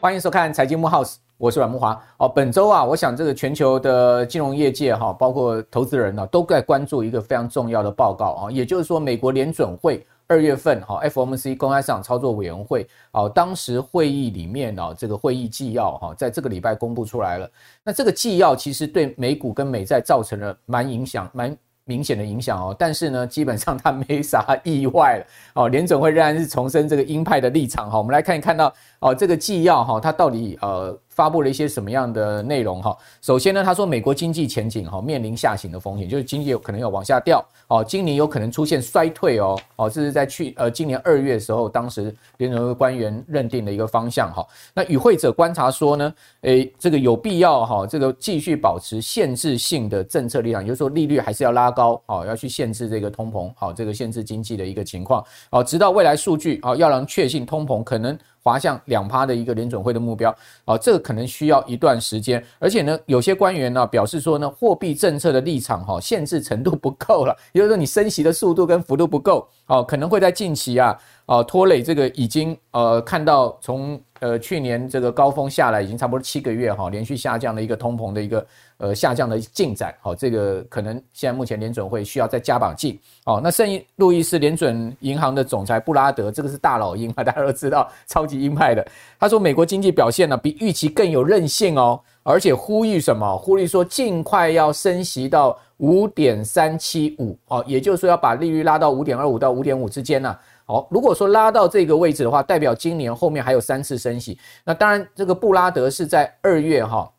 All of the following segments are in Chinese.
欢迎收看财经木 house，我是阮木华。哦，本周啊，我想这个全球的金融业界哈，包括投资人呢，都在关注一个非常重要的报告啊，也就是说，美国联准会二月份哈 FOMC 公开市场操作委员会啊，当时会议里面呢，这个会议纪要哈，在这个礼拜公布出来了。那这个纪要其实对美股跟美债造成了蛮影响蛮。明显的影响哦，但是呢，基本上它没啥意外了哦。联准会仍然是重申这个鹰派的立场哈。我们来看一看到哦，这个纪要哈，它到底呃。发布了一些什么样的内容哈？首先呢，他说美国经济前景哈面临下行的风险，就是经济有可能要往下掉哦，今年有可能出现衰退哦哦，这是在去呃今年二月的时候，当时联准会官员认定的一个方向哈。那与会者观察说呢，诶，这个有必要哈，这个继续保持限制性的政策立场，也就是说利率还是要拉高哦，要去限制这个通膨好，这个限制经济的一个情况哦，直到未来数据啊，要让确信通膨可能。滑向两趴的一个联准会的目标。啊，这个可能需要一段时间，而且呢，有些官员呢表示说呢，货币政策的立场哈限制程度不够了，也就是说你升息的速度跟幅度不够。哦，可能会在近期啊啊拖累这个已经呃看到从呃去年这个高峰下来已经差不多七个月哈连续下降的一个通膨的一个。呃，下降的进展，好，这个可能现在目前联准会需要再加把劲，哦，那圣路易斯联准银行的总裁布拉德，这个是大老鹰啊，大家都知道，超级鹰派的，他说美国经济表现呢比预期更有韧性哦，而且呼吁什么？呼吁说尽快要升息到五点三七五，哦，也就是说要把利率拉到五点二五到五点五之间呢，好，如果说拉到这个位置的话，代表今年后面还有三次升息，那当然这个布拉德是在二月哈。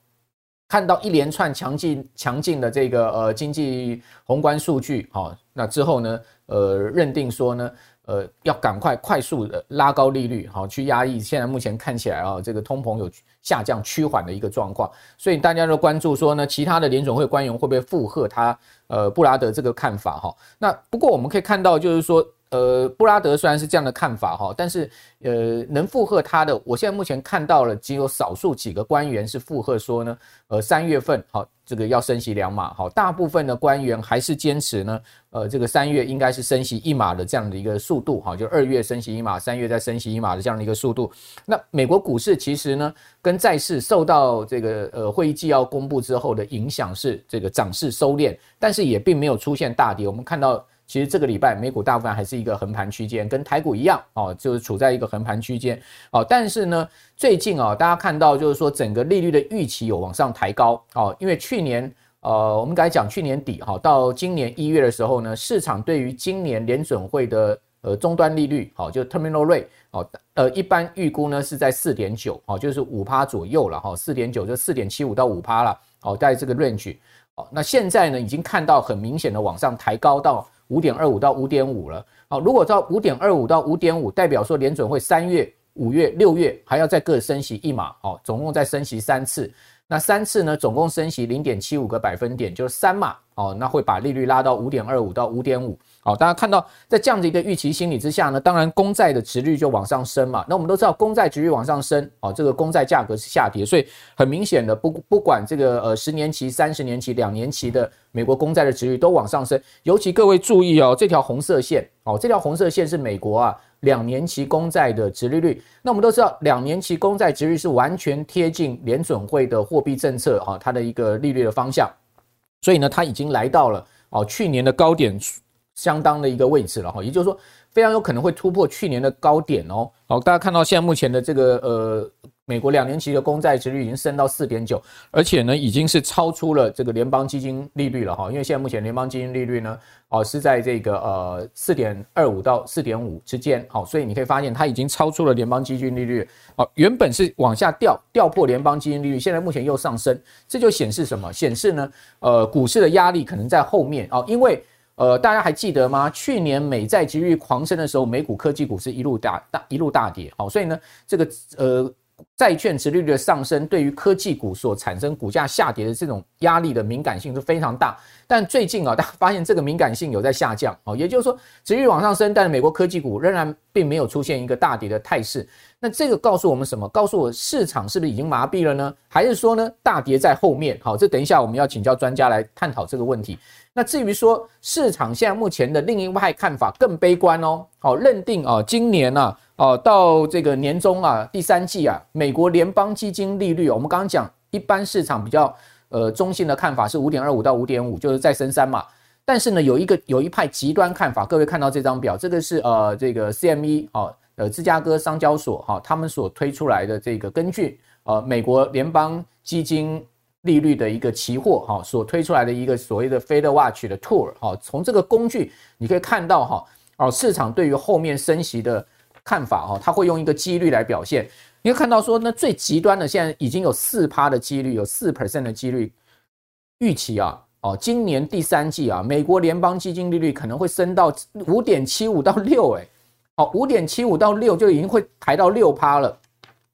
看到一连串强劲强劲的这个呃经济宏观数据，好，那之后呢，呃，认定说呢，呃，要赶快快速的拉高利率，好，去压抑现在目前看起来啊，这个通膨有下降趋缓的一个状况，所以大家都关注说呢，其他的联总会官员会不会附和他呃布拉德这个看法哈？那不过我们可以看到就是说。呃，布拉德虽然是这样的看法哈，但是呃，能附和他的，我现在目前看到了只有少数几个官员是附和说呢，呃，三月份好，这个要升息两码好，大部分的官员还是坚持呢，呃，这个三月应该是升息一码的这样的一个速度哈，就二月升息一码，三月再升息一码的这样的一个速度。那美国股市其实呢，跟债市受到这个呃会议纪要公布之后的影响是这个涨势收敛，但是也并没有出现大跌。我们看到。其实这个礼拜美股大部分还是一个横盘区间，跟台股一样哦，就是处在一个横盘区间哦。但是呢，最近啊，大家看到就是说整个利率的预期有往上抬高哦，因为去年呃，我们刚才讲去年底哈，到今年一月的时候呢，市场对于今年联准会的呃终端利率好，就 terminal rate 哦，呃，一般预估呢是在四点九哦，就是五趴左右了哈，四点九就四点七五到五趴了哦，在这个 range 哦。那现在呢，已经看到很明显的往上抬高到。五点二五到五点五了，好，如果到五点二五到五点五，代表说联准会三月、五月、六月还要再各升息一码，好，总共再升息三次。那三次呢，总共升息零点七五个百分点，就是三码，哦，那会把利率拉到五点二五到五点五。哦，大家看到在这样的一个预期心理之下呢，当然公债的殖率就往上升嘛。那我们都知道公债殖率往上升，哦，这个公债价格是下跌，所以很明显的不不管这个呃十年期、三十年期、两年期的美国公债的殖率都往上升。尤其各位注意哦，这条红色线哦，这条红色线是美国啊两年期公债的殖利率。那我们都知道，两年期公债殖率是完全贴近联准会的货币政策啊，它的一个利率的方向。所以呢，它已经来到了哦去年的高点。相当的一个位置了哈，也就是说非常有可能会突破去年的高点哦。好，大家看到现在目前的这个呃美国两年期的公债殖率已经升到四点九，而且呢已经是超出了这个联邦基金利率了哈。因为现在目前联邦基金利率呢哦是在这个呃四点二五到四点五之间，好，所以你可以发现它已经超出了联邦基金利率。哦，原本是往下掉掉破联邦基金利率，现在目前又上升，这就显示什么？显示呢呃股市的压力可能在后面哦，因为。呃，大家还记得吗？去年美债殖率狂升的时候，美股科技股是一路大大一路大跌，好，所以呢，这个呃债券殖利率的上升对于科技股所产生股价下跌的这种压力的敏感性是非常大，但最近啊，大家发现这个敏感性有在下降哦，也就是说，殖率往上升，但是美国科技股仍然并没有出现一个大跌的态势。那这个告诉我们什么？告诉我市场是不是已经麻痹了呢？还是说呢，大跌在后面？好，这等一下我们要请教专家来探讨这个问题。那至于说市场现在目前的另一派看法更悲观哦，好，认定啊，今年呢、啊。哦，到这个年终啊，第三季啊，美国联邦基金利率，我们刚刚讲，一般市场比较呃中性的看法是五点二五到五点五，就是再升三嘛。但是呢，有一个有一派极端看法，各位看到这张表，这个是呃这个 CME 哦，呃芝加哥商交所哈、他们所推出来的这个根据呃美国联邦基金利率的一个期货哈、所推出来的一个所谓的 Fed Watch 的 Tool 哈、从这个工具你可以看到哈，哦市场对于后面升息的。看法哈，它会用一个几率来表现。你会看到说，那最极端的现在已经有四趴的几率，有四 percent 的几率预期啊，哦，今年第三季啊，美国联邦基金利率可能会升到五点七五到六，哎，哦，五点七五到六就已经会抬到六趴了。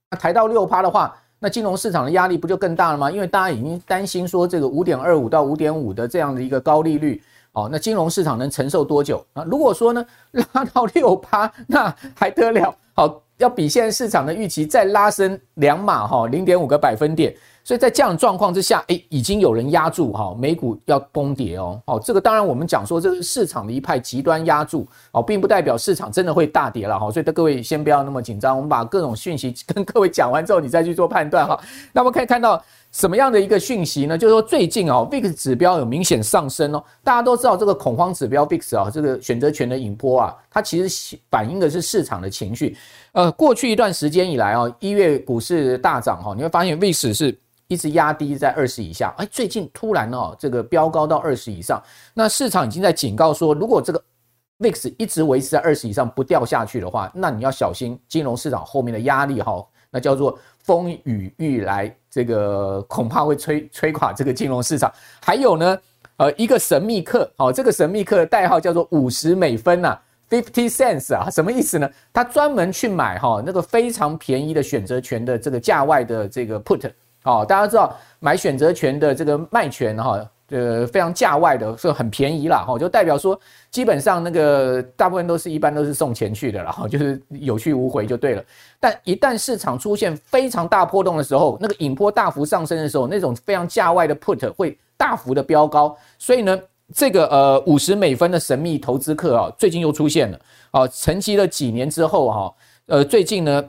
那抬到六趴的话，那金融市场的压力不就更大了吗？因为大家已经担心说，这个五点二五到五点五的这样的一个高利率。哦，那金融市场能承受多久啊？如果说呢，拉到六趴，那还得了？好，要比现在市场的预期再拉升两码哈，零点五个百分点。所以在这样的状况之下，诶，已经有人压住哈，美股要崩跌哦。哦，这个当然我们讲说这是市场的一派极端压住哦，并不代表市场真的会大跌了哈。所以各位先不要那么紧张，我们把各种讯息跟各位讲完之后，你再去做判断哈。那我们可以看到。什么样的一个讯息呢？就是说最近哦，VIX 指标有明显上升哦。大家都知道这个恐慌指标 VIX 啊，这个选择权的引波啊，它其实反映的是市场的情绪。呃，过去一段时间以来啊，一月股市大涨哈，你会发现 VIX 是一直压低在二十以下。哎，最近突然哦，这个飙高到二十以上，那市场已经在警告说，如果这个 VIX 一直维持在二十以上不掉下去的话，那你要小心金融市场后面的压力哈，那叫做。风雨欲来，这个恐怕会吹吹垮这个金融市场。还有呢，呃，一个神秘客，哦，这个神秘客的代号叫做五十美分呐，fifty cents 啊，什么意思呢？他专门去买哈那个非常便宜的选择权的这个价外的这个 put，哦，大家知道买选择权的这个卖权哈。呃，非常价外的，是很便宜啦，哈，就代表说，基本上那个大部分都是一般都是送钱去的啦，哈，就是有去无回就对了。但一旦市场出现非常大波动的时候，那个引波大幅上升的时候，那种非常价外的 put 会大幅的飙高。所以呢，这个呃五十美分的神秘投资客啊，最近又出现了，啊，沉寂了几年之后哈，呃，最近呢。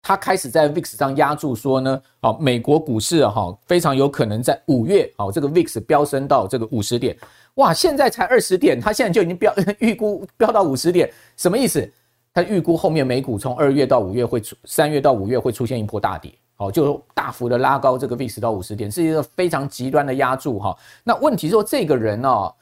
他开始在 VIX 上压注说呢，好，美国股市哈非常有可能在五月，好，这个 VIX 飙升到这个五十点，哇，现在才二十点，他现在就已经飙 预估飙到五十点，什么意思？他预估后面美股从二月到五月会出，三月到五月会出现一波大跌，好，就大幅的拉高这个 VIX 到五十点，是一个非常极端的压注哈。那问题是说这个人呢？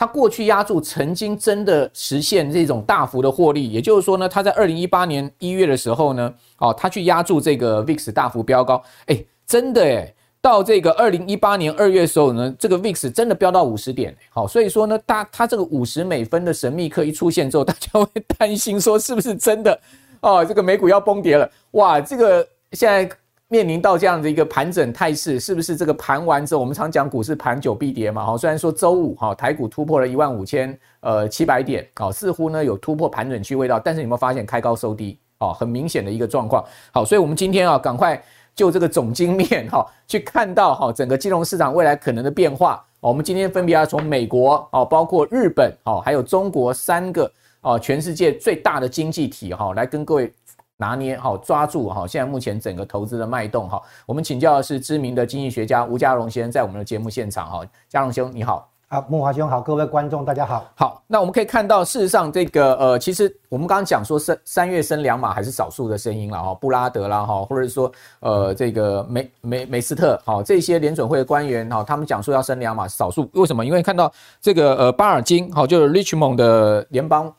他过去押注曾经真的实现这种大幅的获利，也就是说呢，他在二零一八年一月的时候呢，哦，他去押注这个 VIX 大幅飙高，哎，真的哎，到这个二零一八年二月的时候呢，这个 VIX 真的飙到五十点，好，所以说呢，他他这个五十美分的神秘客一出现之后，大家会担心说是不是真的哦，这个美股要崩跌了，哇，这个现在。面临到这样的一个盘整态势，是不是这个盘完之后，我们常讲股市盘久必跌嘛？哈，虽然说周五哈台股突破了一万五千呃七百点，哦，似乎呢有突破盘整区味道，但是有没有发现开高收低？哦，很明显的一个状况。好，所以我们今天啊，赶快就这个总经面哈 去看到哈整个金融市场未来可能的变化。我们今天分别要从美国哦，包括日本哦，还有中国三个哦全世界最大的经济体哈来跟各位。拿捏好，抓住哈，现在目前整个投资的脉动哈。我们请教的是知名的经济学家吴家荣先生，在我们的节目现场哈。家荣兄你好，啊，木华兄好，各位观众大家好。好，那我们可以看到，事实上这个呃，其实我们刚刚讲说三三月升两码还是少数的声音了哈，布拉德啦哈，或者是说呃这个梅梅梅斯特好，这些联准会的官员哈，他们讲说要升两码，少数为什么？因为看到这个呃巴尔金好，就是 Richmond 的联邦。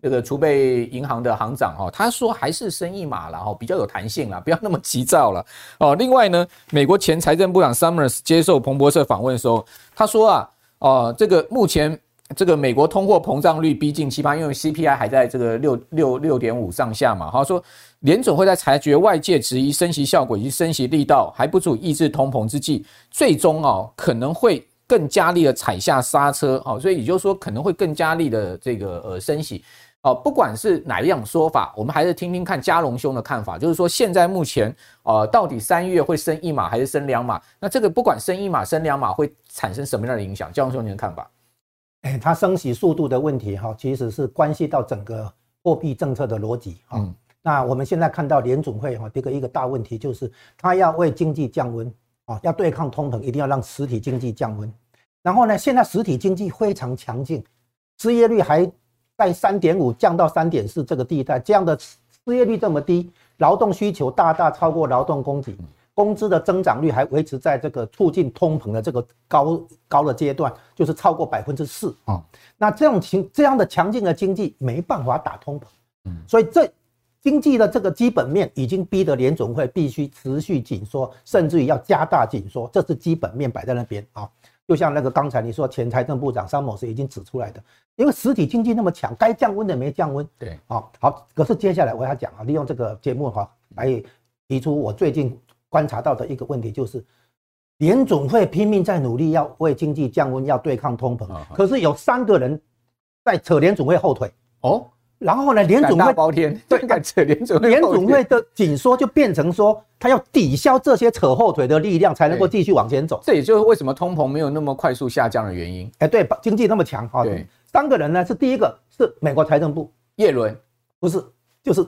这个储备银行的行长哈，他说还是升一码了哈，比较有弹性了，不要那么急躁了哦。另外呢，美国前财政部长 Summers 接受彭博社访问的时候，他说啊，哦，这个目前这个美国通货膨胀率逼近七八，因为 CPI 还在这个六六六点五上下嘛。好说联总会在裁决外界质疑升息效果以及升息力道还不足抑制通膨之际，最终哦可能会更加力的踩下刹车。哦，所以也就是说可能会更加力的这个呃升息。哦，不管是哪一样说法，我们还是听听看佳龙兄的看法。就是说，现在目前，呃，到底三月会升一码还是升两码？那这个不管升一码、升两码，会产生什么样的影响？佳龙兄，您的看法？哎，它升息速度的问题，哈，其实是关系到整个货币政策的逻辑。嗯，那我们现在看到联总会哈，这个一个大问题就是，它要为经济降温啊，要对抗通膨，一定要让实体经济降温。然后呢，现在实体经济非常强劲，失业率还。在三点五降到三点四这个地带，这样的失业率这么低，劳动需求大大超过劳动供给，工资的增长率还维持在这个促进通膨的这个高高的阶段，就是超过百分之四啊。那这种情这样的强劲的经济没办法打通膨，所以这经济的这个基本面已经逼得联总会必须持续紧缩，甚至于要加大紧缩，这是基本面摆在那边啊。就像那个刚才你说前财政部长张某是已经指出来的，因为实体经济那么强，该降温的没降温。对，好，好。可是接下来我要讲啊，利用这个节目哈，来提出我最近观察到的一个问题，就是联总会拼命在努力要为经济降温，要对抗通膨，可是有三个人在扯联总会后腿哦。然后呢，联准会包天，对，敢扯联准会，联准会的紧缩就变成说，他要抵消这些扯后腿的力量，才能够继续往前走。这也就是为什么通膨没有那么快速下降的原因。哎，对，经济那么强啊。对，三个人呢，是第一个是美国财政部叶伦，不是，就是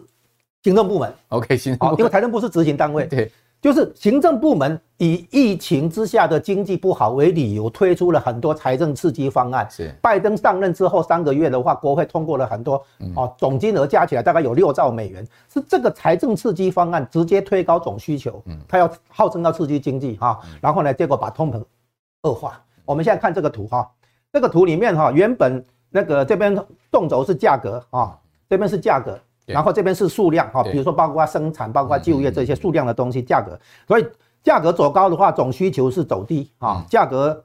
行政部门。OK，行政部门，因为财政部是执行单位。对。就是行政部门以疫情之下的经济不好为理由，推出了很多财政刺激方案。是拜登上任之后三个月的话，国会通过了很多，哦，总金额加起来大概有六兆美元。是这个财政刺激方案直接推高总需求，他要号称要刺激经济哈，然后呢，结果把通膨恶化。我们现在看这个图哈，这个图里面哈，原本那个这边纵轴是价格啊，这边是价格。然后这边是数量哈，比如说包括生产、包括就业这些数量的东西，价格。所以价格走高的话，总需求是走低啊；价格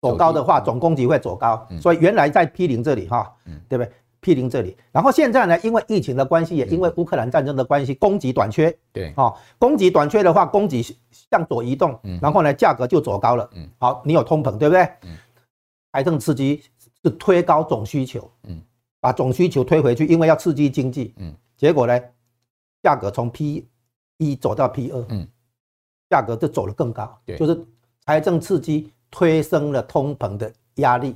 走高的话，总供给会走高。所以原来在 P 零这里哈，对不对？P 零这里，然后现在呢，因为疫情的关系，也因为乌克兰战争的关系，供给短缺。对，啊，供给短缺的话，供给向左移动，然后呢，价格就走高了。好，你有通膨，对不对？财政刺激是推高总需求。嗯。把总需求推回去，因为要刺激经济，嗯，结果呢，价格从 P 一走到 P 二，嗯，价格就走了更高，对，就是财政刺激推升了通膨的压力，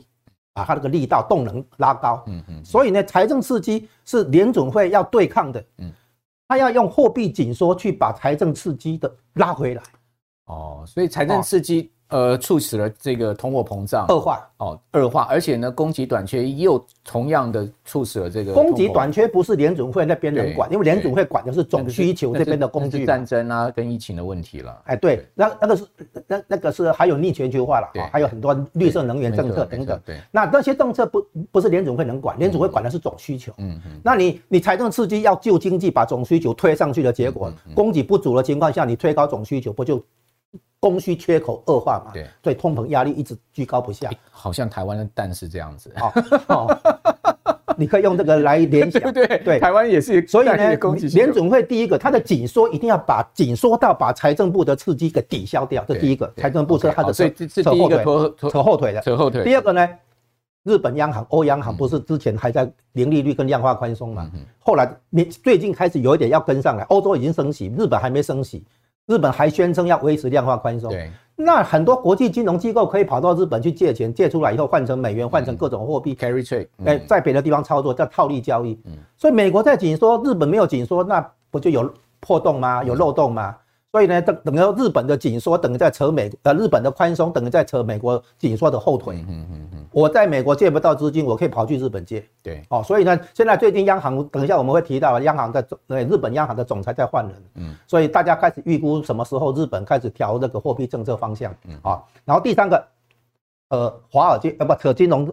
把它这个力道动能拉高，嗯嗯，所以呢，财政刺激是联准会要对抗的，嗯，他要用货币紧缩去把财政刺激的拉回来，哦，所以财政刺激。呃，促使了这个通货膨胀恶化哦，恶化，而且呢，供给短缺又同样的促使了这个供给短缺不是联准会那边能管，因为联准会管的是总需求这边的供给。战争啊，跟疫情的问题了。哎，对，那那个是那那个是还有逆全球化了啊，还有很多绿色能源政策等等。对，那那些政策不不是联准会能管，联准会管的是总需求。嗯嗯。那你你财政刺激要救经济，把总需求推上去的结果，供给不足的情况下，你推高总需求，不就？供需缺口恶化嘛，对，所以通膨压力一直居高不下。欸、好像台湾的蛋是这样子，哦哦、你可以用这个来联想，对对对，台湾也是。所以呢，联准会第一个，它的紧缩一定要把紧缩到把财政部的刺激给抵消掉，这第一个。财政部是它的扯后腿，扯后腿的。扯后腿。第二个呢，日本央行、欧央行不是之前还在零利率跟量化宽松嘛？后来你最近开始有一点要跟上来，欧洲已经升息，日本还没升息。日本还宣称要维持量化宽松，对，那很多国际金融机构可以跑到日本去借钱，借出来以后换成美元，换成各种货币，carry trade，哎，在别的地方操作叫套利交易。嗯，所以美国在紧缩，日本没有紧缩，那不就有破洞吗？有漏洞吗？所以呢，等等于日本的紧缩等于在扯美呃日本的宽松等于在扯美国紧缩的后腿。嗯嗯嗯。我在美国借不到资金，我可以跑去日本借。对。哦，所以呢，现在最近央行等一下我们会提到央行的总呃日本央行的总裁在换人。嗯。所以大家开始预估什么时候日本开始调那个货币政策方向。嗯。啊，然后第三个，呃，华尔街呃不扯金融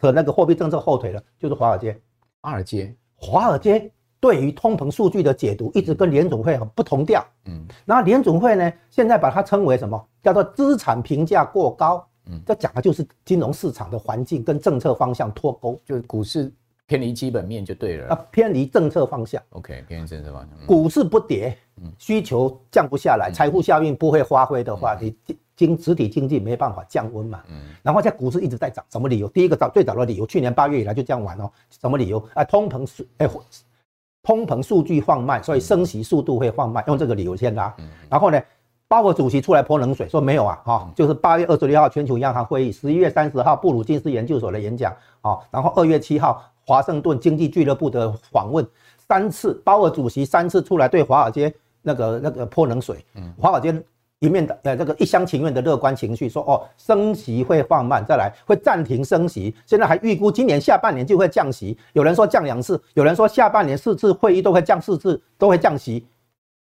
扯那个货币政策后腿的，就是华尔街。华尔街。华尔街。对于通膨数据的解读，一直跟联总会很不同调。嗯，然后联总会呢，现在把它称为什么？叫做资产评价过高。嗯，这讲的就是金融市场的环境跟政策方向脱钩，就是股市偏离基本面就对了。啊，偏离政策方向。OK，偏离政策方向。股市不跌，需求降不下来，财富效应不会发挥的话，你经实体经济没办法降温嘛。嗯。然后在股市一直在涨，什么理由？第一个早最早的理由，去年八月以来就这样玩哦。什么理由？啊，通膨数哎，通膨数据放慢，所以升息速度会放慢，用这个理由先拉。然后呢？鲍尔主席出来泼冷水，说没有啊，哈，就是八月二十六号全球央行会议，十一月三十号布鲁金斯研究所的演讲，啊，然后二月七号华盛顿经济俱乐部的访问，三次鲍尔主席三次出来对华尔街那个那个泼冷水，嗯，华尔街一面的呃这个一厢情愿的乐观情绪，说哦升息会放慢，再来会暂停升息，现在还预估今年下半年就会降息，有人说降两次，有人说下半年四次会议都会降四次，都会降息，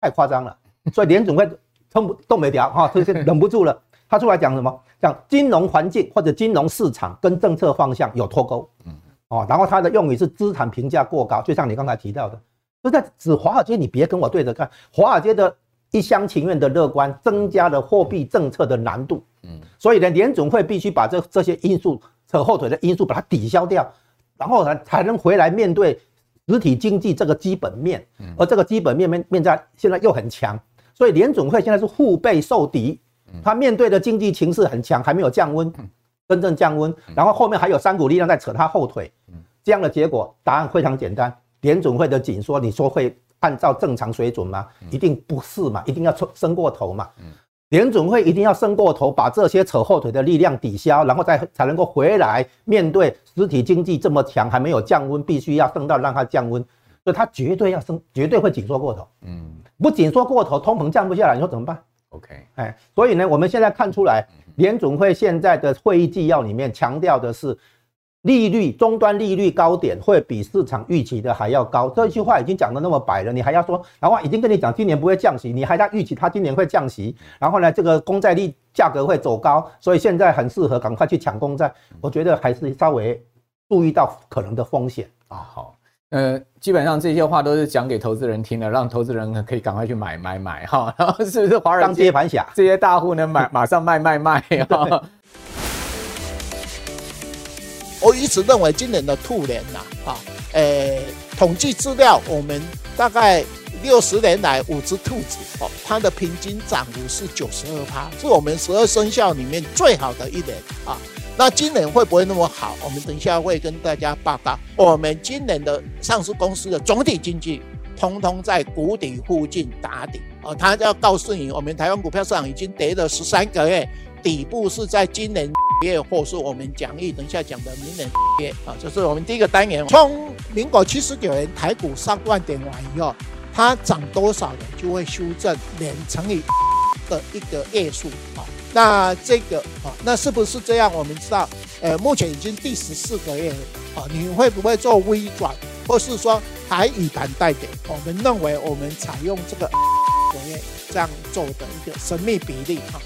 太夸张了，所以联准会。撑不动没掉哈，这些忍不住了。他出来讲什么？讲金融环境或者金融市场跟政策方向有脱钩。嗯，哦，然后他的用语是资产评价过高，就像你刚才提到的，就在指华尔街，你别跟我对着干。华尔街的一厢情愿的乐观，增加了货币政策的难度。嗯，所以呢，联总会必须把这这些因素扯后腿的因素把它抵消掉，然后才才能回来面对实体经济这个基本面。而这个基本面面面在现在又很强。所以联总会现在是腹背受敌，他面对的经济情势很强，还没有降温，真正降温。然后后面还有三股力量在扯他后腿，这样的结果答案非常简单。联总会的紧缩，你说会按照正常水准吗？一定不是嘛，一定要升过头嘛。联准会一定要升过头，把这些扯后腿的力量抵消，然后再才能够回来面对实体经济这么强，还没有降温，必须要升到让它降温，所以它绝对要升，绝对会紧缩过头。嗯。不紧缩过头，通膨降不下来，你说怎么办？OK，哎，所以呢，我们现在看出来，联准会现在的会议纪要里面强调的是，利率终端利率高点会比市场预期的还要高。这句话已经讲得那么白了，你还要说，然后已经跟你讲今年不会降息，你还在预期它今年会降息，然后呢，这个公债利价格会走高，所以现在很适合赶快去抢公债。我觉得还是稍微注意到可能的风险啊。好。呃，基本上这些话都是讲给投资人听的，让投资人可以赶快去买买买哈。然后是不是华尔街盘侠这些大户呢买马上卖卖卖哈。我一直认为今年的兔年呐，啊，呃，统计资料，我们大概六十年来五只兔子哦，它的平均涨幅是九十二趴，是我们十二生肖里面最好的一年啊。那今年会不会那么好？我们等一下会跟大家报告。我们今年的上市公司的总体经济，通通在谷底附近打底。哦，他要告诉你，我们台湾股票市场已经跌了十三个月，底部是在今年月，或是我们讲义等一下讲的明年月。啊，这是我们第一个单元。从民国七十九年台股上万点完以后，它涨多少呢？就会修正两乘以的一个月数。啊。那这个啊，那是不是这样？我们知道，呃，目前已经第十四个月了啊，你会不会做微转，或是说还以盘带点？我们认为，我们采用这个个月这样做的一个神秘比例啊。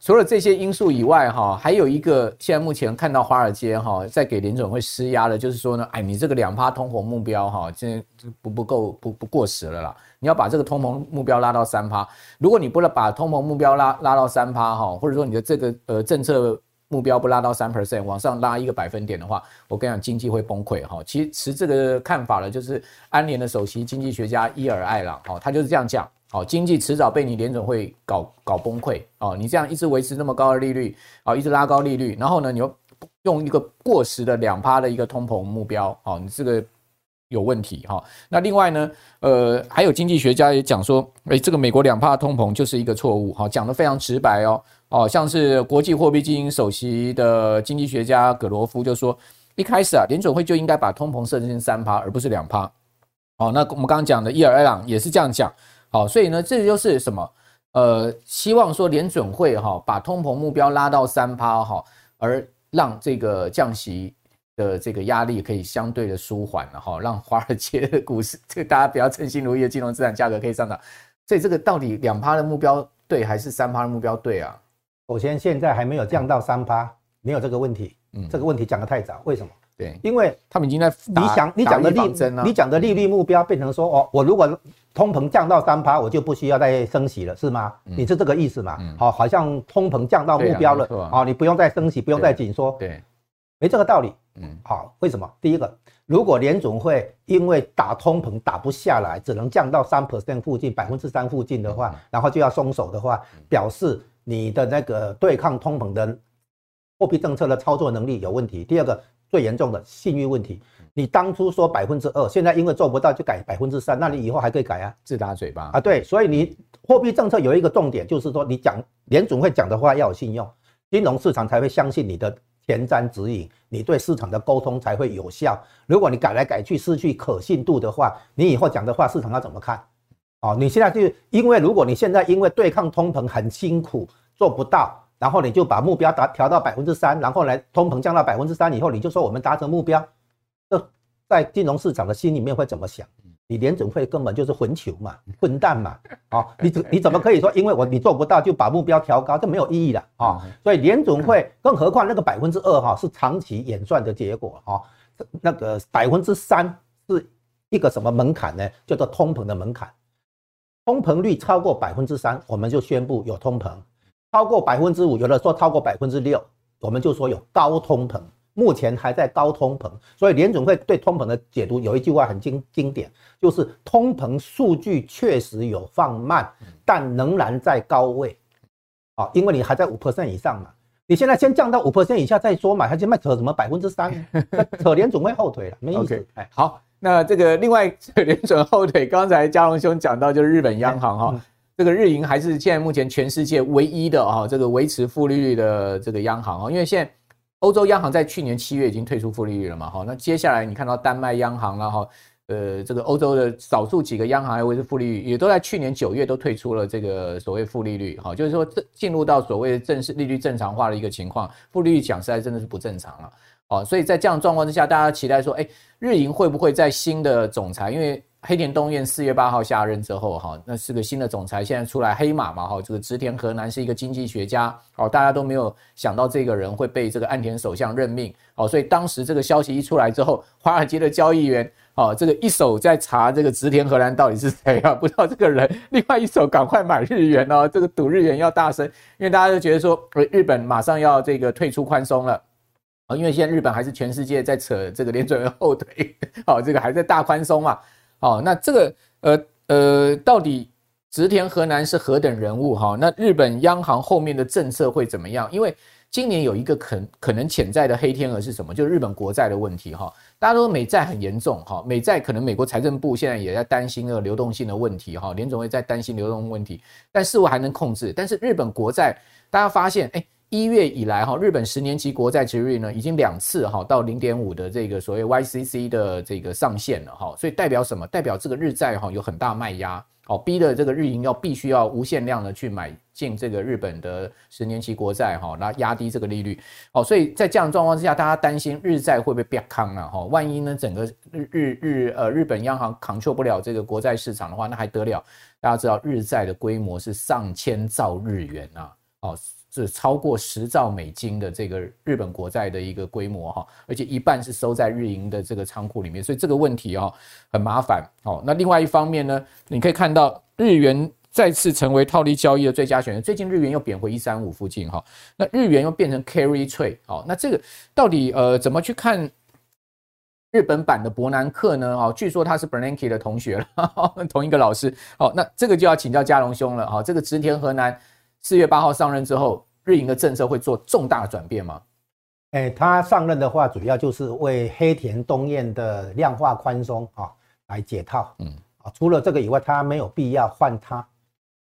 除了这些因素以外，哈，还有一个现在目前看到华尔街哈在给联总会施压的，就是说呢，哎，你这个两趴通膨目标哈，这不不够不不过时了啦，你要把这个通膨目标拉到三趴。如果你不能把通膨目标拉拉到三趴哈，或者说你的这个呃政策目标不拉到三 percent，往上拉一个百分点的话，我跟你讲，经济会崩溃哈。其实持这个看法的，就是安联的首席经济学家伊尔艾朗哈，他就是这样讲。好，经济迟早被你联准会搞搞崩溃哦！你这样一直维持那么高的利率啊，一直拉高利率，然后呢，你又用一个过时的两趴的一个通膨目标，哦，你这个有问题哈。那另外呢，呃，还有经济学家也讲说，诶，这个美国两趴通膨就是一个错误，哈，讲得非常直白哦，哦，像是国际货币基金首席的经济学家葛罗夫就说，一开始啊，联准会就应该把通膨设定成三趴，而不是两趴。哦，那我们刚刚讲的伊尔艾朗也是这样讲。好，所以呢，这就是什么？呃，希望说联准会哈把通膨目标拉到三趴哈，而让这个降息的这个压力可以相对的舒缓了哈，让华尔街的股市，这个大家不要称心如意的金融资产价格可以上涨。所以这个到底两趴的目标对还是三趴的目标对啊？首先现在还没有降到三趴，没有这个问题。嗯，这个问题讲得太早，为什么？对，因为他们已经在你想你讲的利你讲的利率目标变成说哦，我如果通膨降到三趴，我就不需要再升息了，是吗？你是这个意思吗？好，好像通膨降到目标了，好，你不用再升息，不用再紧缩，对，没这个道理。嗯，好，为什么？第一个，如果联总会因为打通膨打不下来，只能降到三 percent 附近，百分之三附近的话，然后就要松手的话，表示你的那个对抗通膨的货币政策的操作能力有问题。第二个。最严重的信誉问题，你当初说百分之二，现在因为做不到就改百分之三，那你以后还可以改啊？自打嘴巴啊！对，所以你货币政策有一个重点，就是说你讲联总会讲的话要有信用，金融市场才会相信你的前瞻指引，你对市场的沟通才会有效。如果你改来改去失去可信度的话，你以后讲的话市场要怎么看？哦，你现在就因为如果你现在因为对抗通膨很辛苦做不到。然后你就把目标达调到百分之三，然后来通膨降到百分之三以后，你就说我们达成目标，这在金融市场的心里面会怎么想？你联准会根本就是混球嘛，混蛋嘛！啊，你怎你怎么可以说因为我你做不到就把目标调高？这没有意义的啊！所以联准会，更何况那个百分之二哈是长期演算的结果啊，那个百分之三是一个什么门槛呢？叫做通膨的门槛，通膨率超过百分之三，我们就宣布有通膨。超过百分之五，有的说超过百分之六，我们就说有高通膨。目前还在高通膨，所以联准会对通膨的解读有一句话很经经典，就是通膨数据确实有放慢，但仍然在高位。啊，因为你还在五 percent 以上嘛，你现在先降到五 percent 以下再说嘛，他现在扯什么百分之三？扯联准会后腿了，没意思。哎，好，那这个另外扯 联准后腿，刚才嘉荣兄讲到就是日本央行哈。这个日银还是现在目前全世界唯一的啊，这个维持负利率的这个央行啊，因为现在欧洲央行在去年七月已经退出负利率了嘛，哈，那接下来你看到丹麦央行了，哈，呃，这个欧洲的少数几个央行还维持负利率，也都在去年九月都退出了这个所谓负利率，哈，就是说这进入到所谓的正式利率正常化的一个情况，负利率讲实在真的是不正常了，哦，所以在这样状况之下，大家期待说，哎，日银会不会在新的总裁，因为黑田东彦四月八号下任之后，哈，那是个新的总裁，现在出来黑马嘛，哈，这个植田和男是一个经济学家，哦，大家都没有想到这个人会被这个岸田首相任命，哦，所以当时这个消息一出来之后，华尔街的交易员，哦，这个一手在查这个植田和男到底是谁啊？不知道这个人，另外一手赶快买日元哦，这个赌日元要大升，因为大家都觉得说，日本马上要这个退出宽松了，啊，因为现在日本还是全世界在扯这个联准会后腿，哦，这个还在大宽松嘛。哦，那这个呃呃，到底植田和男是何等人物哈？那日本央行后面的政策会怎么样？因为今年有一个可可能潜在的黑天鹅是什么？就是日本国债的问题哈。大家都说美债很严重哈，美债可能美国财政部现在也在担心那个流动性的问题哈，联总会在担心流动问题，但似乎还能控制。但是日本国债，大家发现哎。一月以来，哈，日本十年期国债殖利率呢，已经两次哈到零点五的这个所谓 YCC 的这个上限了哈，所以代表什么？代表这个日债哈有很大卖压，哦，逼得这个日银要必须要无限量的去买进这个日本的十年期国债哈，来压低这个利率，哦，所以在这样的状况之下，大家担心日债会不会变康了哈？万一呢，整个日日日呃日本央行 control 不了这个国债市场的话，那还得了？大家知道日债的规模是上千兆日元啊，哦。是超过十兆美金的这个日本国债的一个规模哈，而且一半是收在日银的这个仓库里面，所以这个问题哦很麻烦哦。那另外一方面呢，你可以看到日元再次成为套利交易的最佳选择，最近日元又贬回一三五附近哈，那日元又变成 carry trade 哦，那这个到底呃怎么去看日本版的伯南克呢？哦，据说他是 Bernanke 的同学了，同一个老师。好，那这个就要请教佳龙兄了哈，这个植田和南。四月八号上任之后，日银的政策会做重大的转变吗？哎，他上任的话，主要就是为黑田东彦的量化宽松啊来解套。嗯啊，除了这个以外，他没有必要换他，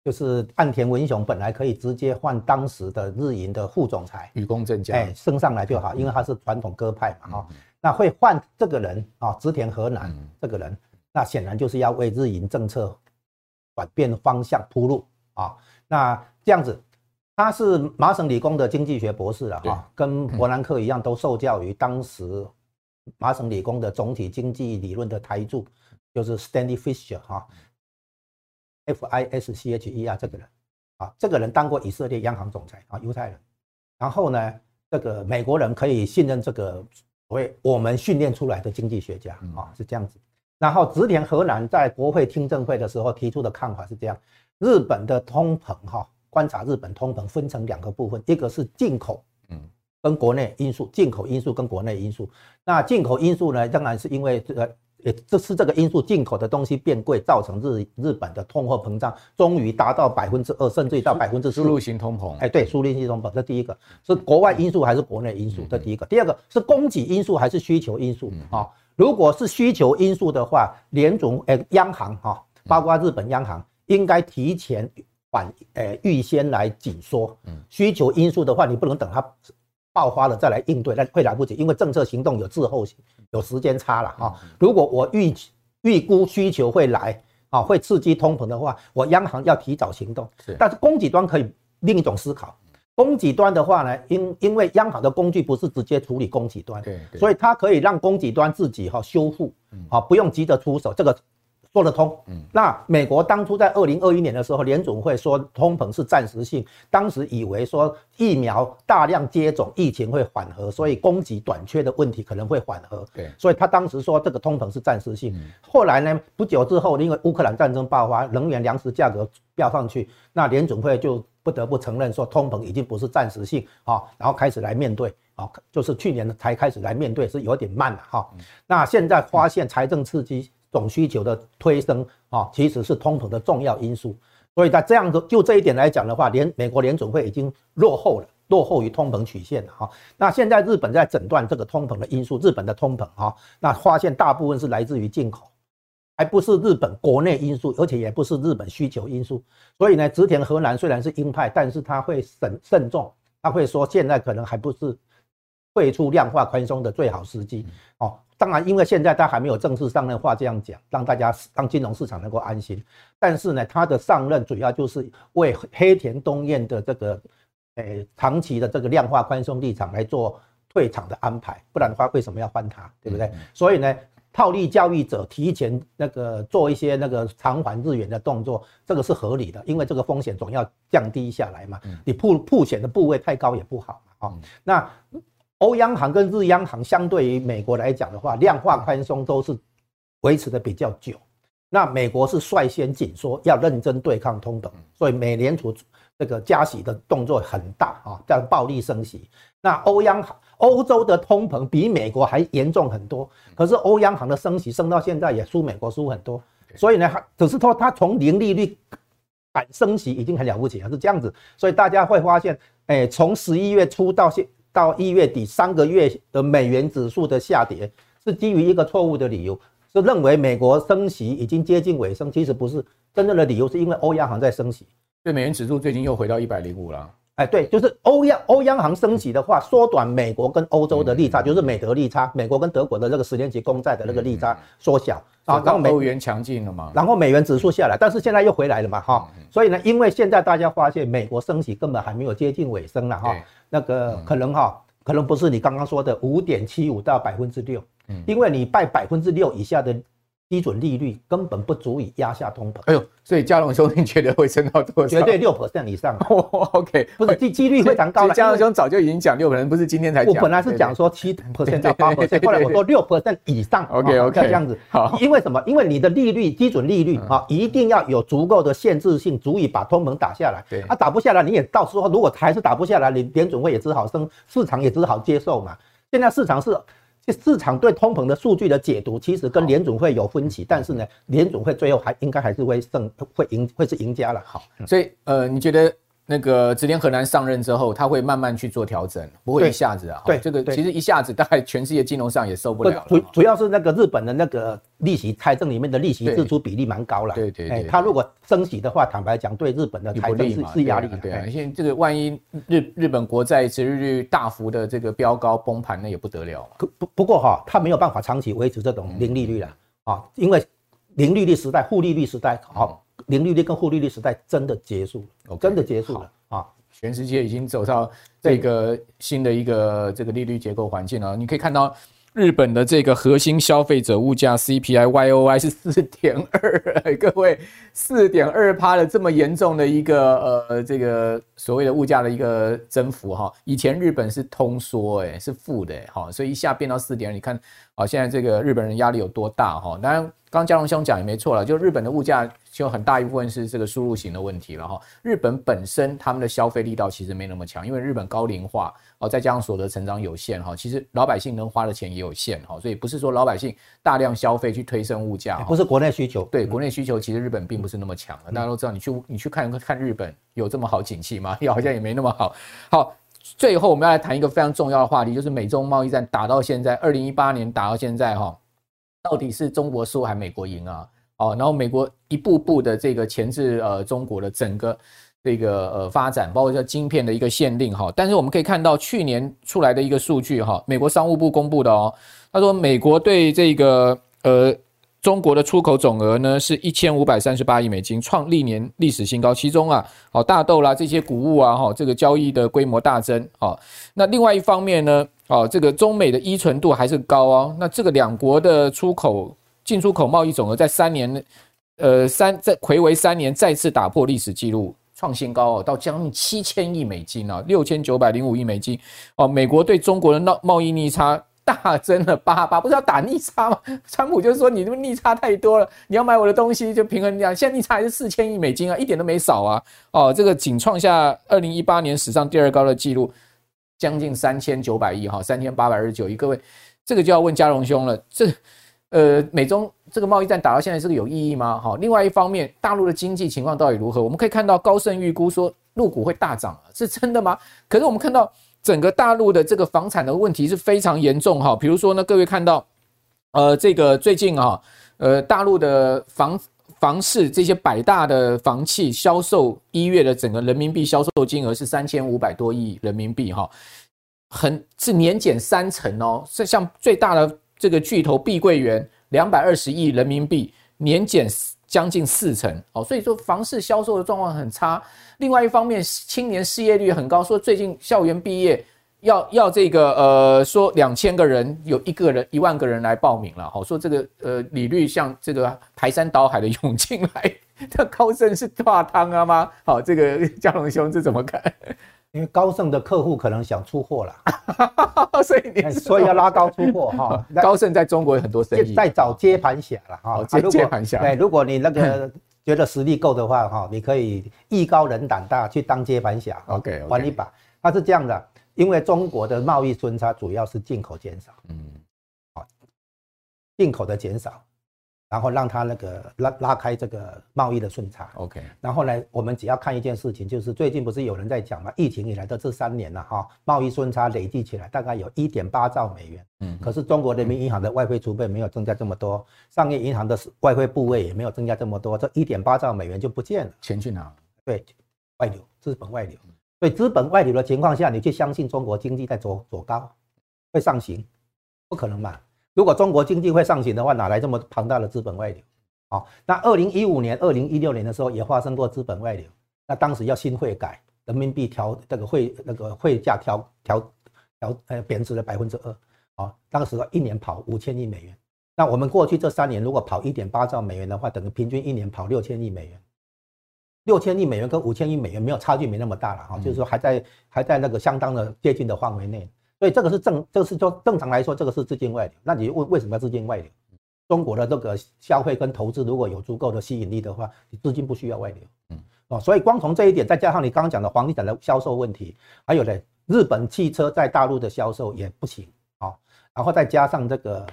就是岸田文雄本来可以直接换当时的日银的副总裁雨宫正家，哎，升上来就好，因为他是传统鸽派嘛。哈，那会换这个人啊，植田和男这个人，那显然就是要为日银政策转变方向铺路啊。那这样子，他是麻省理工的经济学博士了哈，跟伯南克一样，都受教于当时麻省理工的总体经济理论的台柱，就是 Stanley Fischer 哈。F I S C H E R 这个人啊，这个人当过以色列央行总裁啊，犹太人。然后呢，这个美国人可以信任这个所谓我们训练出来的经济学家啊，是这样子。然后直田和男在国会听证会的时候提出的看法是这样：日本的通膨哈，观察日本通膨分成两个部分，一个是进口，嗯，跟国内因素，进口因素跟国内因素。那进口因素呢，当然是因为这个。也这是这个因素，进口的东西变贵，造成日日本的通货膨胀，终于达到百分之二，甚至于到百分之四。输入型通膨，哎，对，输入型通膨，这第一个是国外因素还是国内因素？这第一个，第二个是供给因素还是需求因素？啊，如果是需求因素的话，联总哎，央行哈，包括日本央行应该提前缓，呃，预先来紧缩。需求因素的话，你不能等它。爆发了再来应对，那会来不及，因为政策行动有滞后性，有时间差了啊。如果我预预估需求会来啊，会刺激通膨的话，我央行要提早行动。是，但是供给端可以另一种思考。供给端的话呢，因因为央行的工具不是直接处理供给端，对，所以它可以让供给端自己哈修复，啊，不用急着出手。这个。说得通，嗯，那美国当初在二零二一年的时候，联总会说通膨是暂时性，当时以为说疫苗大量接种，疫情会缓和，所以供给短缺的问题可能会缓和，对，所以他当时说这个通膨是暂时性。后来呢，不久之后，因为乌克兰战争爆发，能源粮食价格飙上去，那联总会就不得不承认说通膨已经不是暂时性啊，然后开始来面对啊，就是去年才开始来面对，是有点慢了哈。那现在发现财政刺激。总需求的推升啊，其实是通膨的重要因素。所以在这样子就这一点来讲的话，联美国联准会已经落后了，落后于通膨曲线了哈。那现在日本在诊断这个通膨的因素，日本的通膨哈，那发现大部分是来自于进口，还不是日本国内因素，而且也不是日本需求因素。所以呢，植田和男虽然是鹰派，但是他会慎慎重，他会说现在可能还不是退出量化宽松的最好时机哦。当然，因为现在他还没有正式上任，话这样讲，让大家让金融市场能够安心。但是呢，他的上任主要就是为黑田东彦的这个，诶，长期的这个量化宽松立场来做退场的安排。不然的话，为什么要换他？对不对？所以呢，套利交易者提前那个做一些那个偿还日元的动作，这个是合理的，因为这个风险总要降低下来嘛。你铺铺险的部位太高也不好嘛。啊，那。欧央行跟日央行相对于美国来讲的话，量化宽松都是维持的比较久。那美国是率先紧缩，要认真对抗通膨，所以美联储这个加息的动作很大啊，叫暴力升息。那欧央行欧洲的通膨比美国还严重很多，可是欧央行的升息升到现在也输美国输很多。所以呢，只是说它从零利率敢升息已经很了不起了，是这样子。所以大家会发现，哎，从十一月初到现。到一月底三个月的美元指数的下跌，是基于一个错误的理由，是认为美国升息已经接近尾声。其实不是，真正的理由是因为欧央行在升息。对，美元指数最近又回到一百零五了。哎，对，就是欧央欧央行升息的话，缩短美国跟欧洲的利差，就是美德利差，美国跟德国的这个十年期公债的那个利差缩小。啊，然后欧元强劲了嘛，然后美元指数下来，但是现在又回来了嘛，哈，所以呢，因为现在大家发现美国升息根本还没有接近尾声了哈，那个可能哈，可能不是你刚刚说的五点七五到百分之六，因为你拜百分之六以下的。基准利率根本不足以压下通膨。哎呦，所以嘉龙兄，你觉得会升到多少？绝对六 percent 以上。OK，不是，几几率非常高了。佳龙兄早就已经讲六 percent，不是今天才讲。我本来是讲说七 percent 到八 percent，后来我说六 percent 以上。OK OK，这样子。好，因为什么？因为你的利率基准利率啊，一定要有足够的限制性，足以把通膨打下来。对，啊，打不下来，你也到时候如果还是打不下来，你联准会也只好升，市场也只好接受嘛。现在市场是。市场对通膨的数据的解读，其实跟联准会有分歧，但是呢，联准会最后还应该还是会胜，会赢，会是赢家了。好，所以呃，你觉得？那个植田河南上任之后，他会慢慢去做调整，不会一下子啊。对，这个其实一下子大概全世界金融上也受不了。主主要是那个日本的那个利息财政里面的利息支出比例蛮高了。对对对。他如果升息的话，坦白讲，对日本的财政是是压力的。对啊，现在这个万一日日本国债殖利率大幅的这个飙高崩盘，那也不得了。不不不过哈，他没有办法长期维持这种零利率了啊，因为零利率时代、负利率时代好。零利率跟负利率时代真的结束了，真的结束了啊！全世界已经走到这个新的一个这个利率结构环境了。你可以看到，日本的这个核心消费者物价 CPI YOY 是四点二，各位四点二趴的这么严重的一个呃这个所谓的物价的一个增幅哈，以前日本是通缩诶，是负的哈，所以一下变到四点二，你看啊现在这个日本人压力有多大哈？当然，刚嘉荣兄讲也没错了，就日本的物价就很大一部分是这个输入型的问题了哈。日本本身他们的消费力道其实没那么强，因为日本高龄化哦，再加上所得成长有限哈，其实老百姓能花的钱也有限哈，所以不是说老百姓大量消费去推升物价，不是国内需求。对，国内需求其实日本并不是那么强的，大家都知道，你去你去看看日本有这么好景气吗？也 好像也没那么好。好，最后我们要来谈一个非常重要的话题，就是美中贸易战打到现在，二零一八年打到现在哈，到底是中国输还美国赢啊？哦，然后美国一步步的这个钳制呃中国的整个。这个呃发展，包括叫晶片的一个限令哈，但是我们可以看到去年出来的一个数据哈，美国商务部公布的哦，他说美国对这个呃中国的出口总额呢是一千五百三十八亿美金，创历年历史新高。其中啊，好大豆啦这些谷物啊哈，这个交易的规模大增啊。那另外一方面呢，哦这个中美的依存度还是高哦。那这个两国的出口进出口贸易总额在三年呃三在睽违三年再次打破历史记录。创新高哦，到将近七千亿美金啊，六千九百零五亿美金哦。美国对中国的贸贸易逆差大增了八八，不是要打逆差吗？川普就是说你这个逆差太多了，你要买我的东西就平衡这样。现在逆差还是四千亿美金啊，一点都没少啊。哦，这个仅创下二零一八年史上第二高的纪录，将近三千九百亿哈，三千八百二十九亿。各位，这个就要问嘉荣兄了，这呃美中。这个贸易战打到现在是个有意义吗？好，另外一方面，大陆的经济情况到底如何？我们可以看到高盛预估说陆股会大涨啊，是真的吗？可是我们看到整个大陆的这个房产的问题是非常严重哈。比如说呢，各位看到，呃，这个最近啊，呃，大陆的房房市这些百大的房企销售一月的整个人民币销售金额是三千五百多亿人民币哈，很是年减三成哦。是像最大的这个巨头碧桂园。两百二十亿人民币，年减将近四成哦，所以说房市销售的状况很差。另外一方面，青年失业率很高，说最近校园毕业要要这个呃，说两千个人有一个人一万个人来报名了，好说这个呃利率像这个排山倒海的涌进来，这高盛是挂汤啊吗？好，这个 嘉龙兄这怎么看？因为高盛的客户可能想出货了，所以你所以要拉高出货哈。高盛在中国有很多生意，在找接盘侠了哈。接接盘侠。对，如果你那个 觉得实力够的话哈，你可以艺高人胆大去当接盘侠。OK，玩一把。它是这样的，因为中国的贸易顺差主要是进口减少，嗯，好，进口的减少。然后让它那个拉拉开这个贸易的顺差，OK。然后呢，我们只要看一件事情，就是最近不是有人在讲嘛，疫情以来的这三年了哈，贸易顺差累计起来大概有一点八兆美元。嗯。可是中国人民银行的外汇储备没有增加这么多，商业银行的外汇部位也没有增加这么多，这一点八兆美元就不见了。钱去哪？对，外流，资本外流。所以资本外流的情况下，你去相信中国经济在走走高，会上行，不可能嘛？如果中国经济会上行的话，哪来这么庞大的资本外流？好，那二零一五年、二零一六年的时候也发生过资本外流，那当时要新汇改，人民币调这个汇那个汇价调调调呃贬值了百分之二，啊，当时一年跑五千亿美元。那我们过去这三年如果跑一点八兆美元的话，等于平均一年跑六千亿美元。六千亿美元跟五千亿美元没有差距，没那么大了哈，就是说还在还在那个相当的接近的范围内。所以这个是正，这个是说正常来说，这个是资金外流。那你问为什么要资金外流？中国的这个消费跟投资如果有足够的吸引力的话，你资金不需要外流。嗯，哦，所以光从这一点，再加上你刚刚讲的房地产的销售问题，还有呢，日本汽车在大陆的销售也不行。哦，然后再加上这个，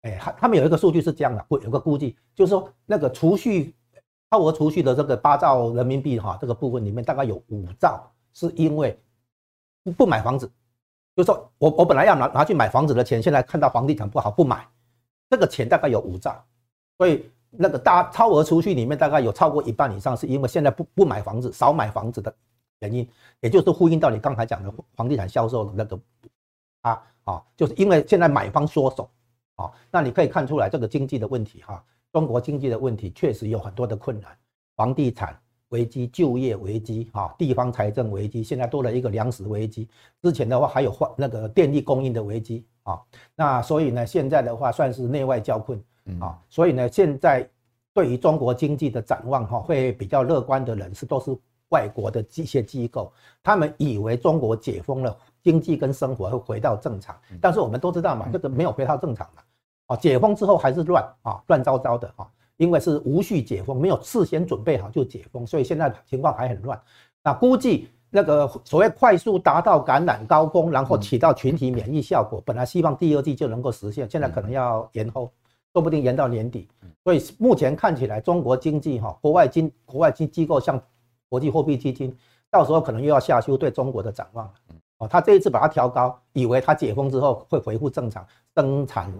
哎，他他们有一个数据是这样的，有个估计，就是说那个储蓄，超额储蓄的这个八兆人民币哈，这个部分里面大概有五兆是因为不不买房子。就是说我我本来要拿拿去买房子的钱，现在看到房地产不好不买，这个钱大概有五兆，所以那个大超额储蓄里面大概有超过一半以上是因为现在不不买房子，少买房子的原因，也就是呼应到你刚才讲的房地产销售的那个啊啊，就是因为现在买方缩手啊，那你可以看出来这个经济的问题哈，中国经济的问题确实有很多的困难，房地产。危机、就业危机、哈地方财政危机，现在多了一个粮食危机。之前的话还有换那个电力供应的危机，啊。那所以呢，现在的话算是内外交困啊。所以呢，现在对于中国经济的展望哈，会比较乐观的人是都是外国的一些机构，他们以为中国解封了，经济跟生活会回到正常。但是我们都知道嘛，这个没有回到正常嘛。啊，解封之后还是乱啊，乱糟糟的啊，因为是无序解封，没有事先准备好就解封，所以现在情况还很乱。那估计那个所谓快速达到感染高峰，然后起到群体免疫效果，本来希望第二季就能够实现，现在可能要延后，说不定延到年底。所以目前看起来，中国经济哈，国外经国外经机构像国际货币基金，到时候可能又要下修对中国的展望了。哦，他这一次把它调高，以为它解封之后会恢复正常生产。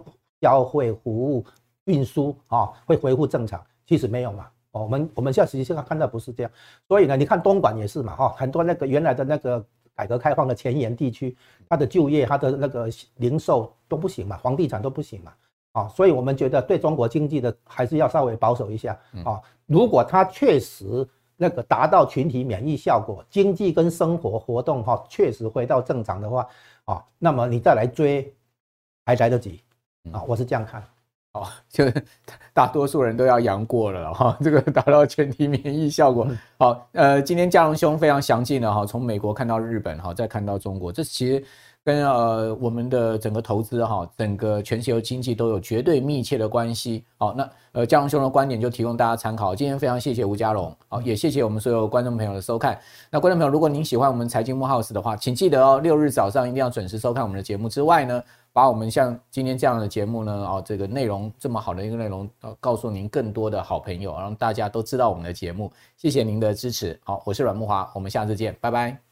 消费、服务、运输啊，会恢复正常，其实没有嘛。哦，我们我们现在实际上看到不是这样，所以呢，你看东莞也是嘛，哈，很多那个原来的那个改革开放的前沿地区，它的就业、它的那个零售都不行嘛，房地产都不行嘛，啊，所以我们觉得对中国经济的还是要稍微保守一下啊。如果它确实那个达到群体免疫效果，经济跟生活活动哈确实回到正常的话，啊，那么你再来追还来得及。啊，我是这样看，哦，就大多数人都要阳过了哈，这个达到全体免疫效果。好，呃，今天嘉荣兄非常详尽的哈，从美国看到日本哈，再看到中国，这其实跟呃我们的整个投资哈，整个全球经济都有绝对密切的关系。好，那呃嘉荣兄的观点就提供大家参考。今天非常谢谢吴家荣，好，也谢谢我们所有观众朋友的收看。那观众朋友，如果您喜欢我们财经木 House 的话，请记得哦，六日早上一定要准时收看我们的节目。之外呢，把我们像今天这样的节目呢，哦，这个内容这么好的一个内容，告诉您更多的好朋友，让大家都知道我们的节目。谢谢您的支持，好，我是阮木华，我们下次见，拜拜。